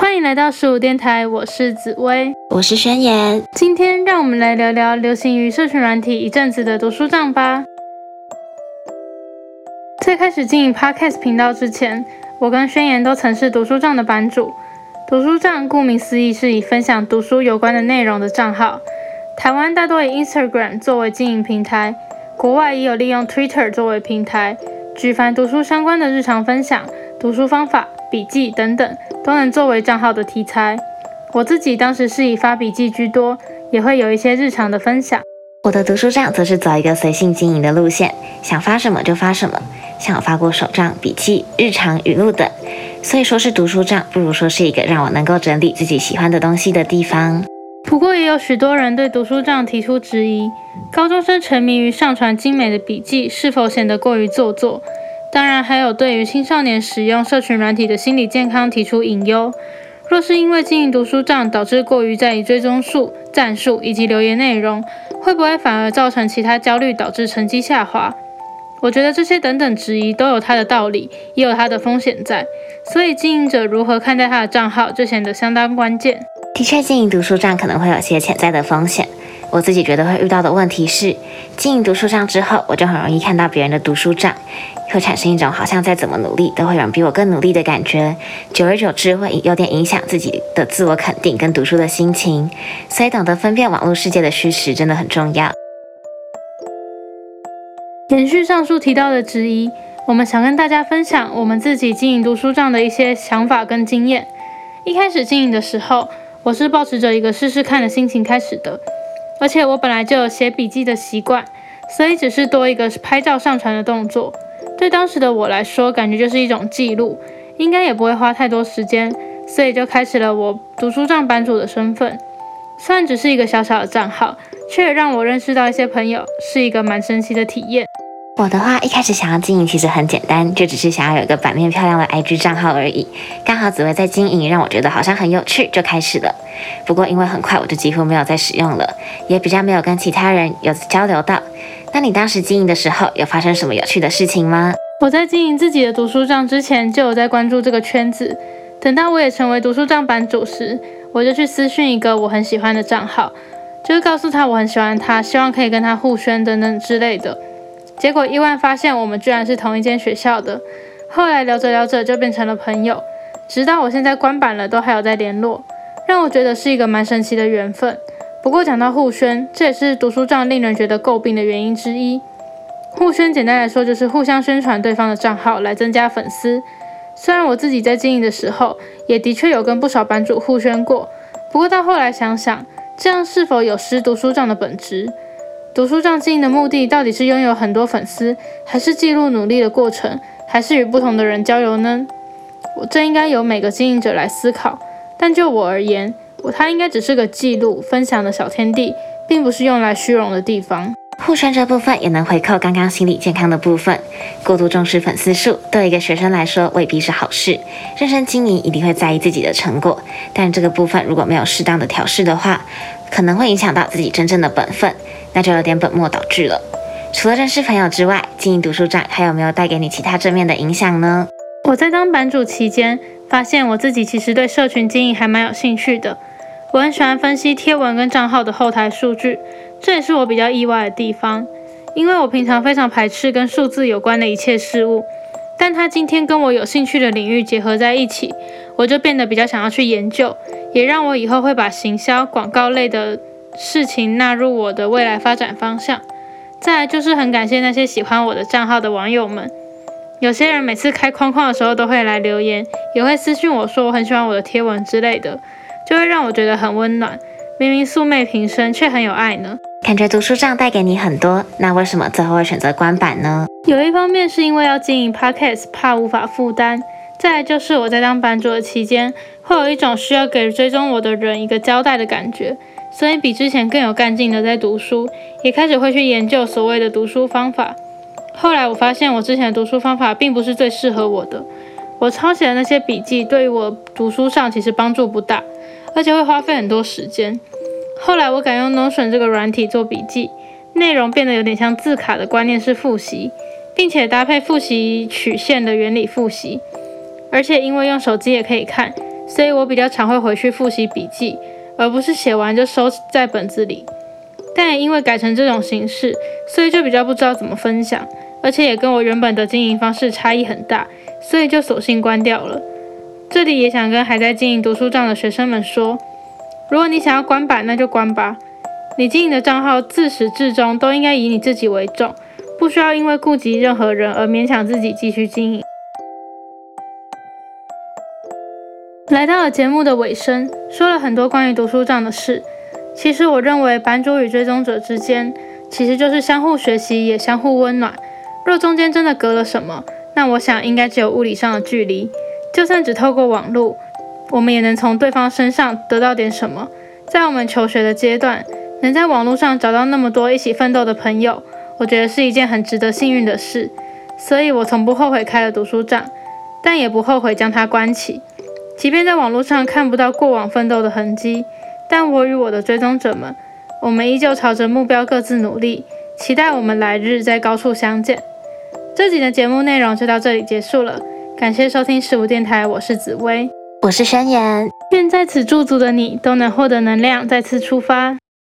欢迎来到十五电台，我是紫薇，我是宣言。今天让我们来聊聊流行于社群软体一阵子的读书账吧。在开始经营 Podcast 频道之前，我跟宣言都曾是读书账的版主。读书账顾名思义是以分享读书有关的内容的账号。台湾大多以 Instagram 作为经营平台，国外也有利用 Twitter 作为平台，举凡读书相关的日常分享、读书方法、笔记等等，都能作为账号的题材。我自己当时是以发笔记居多，也会有一些日常的分享。我的读书账则是走一个随性经营的路线，想发什么就发什么。像我发过手账、笔记、日常语录等，所以说是读书账，不如说是一个让我能够整理自己喜欢的东西的地方。不过也有许多人对读书账提出质疑：高中生沉迷于上传精美的笔记，是否显得过于做作？当然，还有对于青少年使用社群软体的心理健康提出隐忧。若是因为经营读书账导致过于在意追踪数、赞数以及留言内容，会不会反而造成其他焦虑，导致成绩下滑？我觉得这些等等质疑都有它的道理，也有它的风险在，所以经营者如何看待他的账号就显得相当关键。的确，经营读书账可能会有些潜在的风险。我自己觉得会遇到的问题是，经营读书账之后，我就很容易看到别人的读书账，会产生一种好像再怎么努力都会有人比我更努力的感觉，久而久之会有点影响自己的自我肯定跟读书的心情。所以懂得分辨网络世界的虚实真的很重要。延续上述提到的质疑，我们想跟大家分享我们自己经营读书账的一些想法跟经验。一开始经营的时候，我是抱持着一个试试看的心情开始的，而且我本来就有写笔记的习惯，所以只是多一个拍照上传的动作，对当时的我来说，感觉就是一种记录，应该也不会花太多时间，所以就开始了我读书账版主的身份。虽然只是一个小小的账号，却让我认识到一些朋友，是一个蛮神奇的体验。我的话一开始想要经营其实很简单，就只是想要有一个版面漂亮的 IG 账号而已。刚好紫薇在经营，让我觉得好像很有趣，就开始了。不过因为很快我就几乎没有再使用了，也比较没有跟其他人有交流到。那你当时经营的时候有发生什么有趣的事情吗？我在经营自己的读书账之前就有在关注这个圈子，等到我也成为读书账版主时，我就去私讯一个我很喜欢的账号，就是告诉他我很喜欢他，希望可以跟他互宣等等之类的。结果意外发现，我们居然是同一间学校的。后来聊着聊着就变成了朋友，直到我现在关版了，都还有在联络，让我觉得是一个蛮神奇的缘分。不过讲到互宣，这也是读书账令人觉得诟病的原因之一。互宣简单来说就是互相宣传对方的账号来增加粉丝。虽然我自己在经营的时候，也的确有跟不少版主互宣过，不过到后来想想，这样是否有失读书账的本质？读书账经营的目的到底是拥有很多粉丝，还是记录努力的过程，还是与不同的人交流呢？我这应该由每个经营者来思考。但就我而言，我它应该只是个记录分享的小天地，并不是用来虚荣的地方。互宣这部分也能回扣刚刚心理健康的部分。过度重视粉丝数，对一个学生来说未必是好事。认真经营一定会在意自己的成果，但这个部分如果没有适当的调试的话，可能会影响到自己真正的本分。那就有点本末倒置了。除了认识朋友之外，经营读书站还有没有带给你其他正面的影响呢？我在当版主期间，发现我自己其实对社群经营还蛮有兴趣的。我很喜欢分析贴文跟账号的后台数据，这也是我比较意外的地方。因为我平常非常排斥跟数字有关的一切事物，但他今天跟我有兴趣的领域结合在一起，我就变得比较想要去研究，也让我以后会把行销广告类的。事情纳入我的未来发展方向。再来就是很感谢那些喜欢我的账号的网友们，有些人每次开框框的时候都会来留言，也会私信我说我很喜欢我的贴文之类的，就会让我觉得很温暖。明明素昧平生，却很有爱呢。感觉读书账带给你很多，那为什么最后会选择关版呢？有一方面是因为要经营 podcast，怕无法负担；再来就是我在当版主的期间，会有一种需要给追踪我的人一个交代的感觉。所以比之前更有干劲的在读书，也开始会去研究所谓的读书方法。后来我发现我之前的读书方法并不是最适合我的，我抄写的那些笔记对于我读书上其实帮助不大，而且会花费很多时间。后来我改用 Notion 这个软体做笔记，内容变得有点像字卡的观念式复习，并且搭配复习曲线的原理复习，而且因为用手机也可以看。所以我比较常会回去复习笔记，而不是写完就收在本子里。但也因为改成这种形式，所以就比较不知道怎么分享，而且也跟我原本的经营方式差异很大，所以就索性关掉了。这里也想跟还在经营读书账的学生们说，如果你想要关版，那就关吧。你经营的账号自始至终都应该以你自己为重。不需要因为顾及任何人而勉强自己继续经营。来到了节目的尾声，说了很多关于读书账的事。其实我认为版主与追踪者之间，其实就是相互学习，也相互温暖。若中间真的隔了什么，那我想应该只有物理上的距离。就算只透过网络，我们也能从对方身上得到点什么。在我们求学的阶段，能在网络上找到那么多一起奋斗的朋友。我觉得是一件很值得幸运的事，所以我从不后悔开了读书站，但也不后悔将它关起。即便在网络上看不到过往奋斗的痕迹，但我与我的追踪者们，我们依旧朝着目标各自努力，期待我们来日在高处相见。这集的节目内容就到这里结束了，感谢收听十五电台，我是紫薇，我是宣言，愿在此驻足的你都能获得能量，再次出发。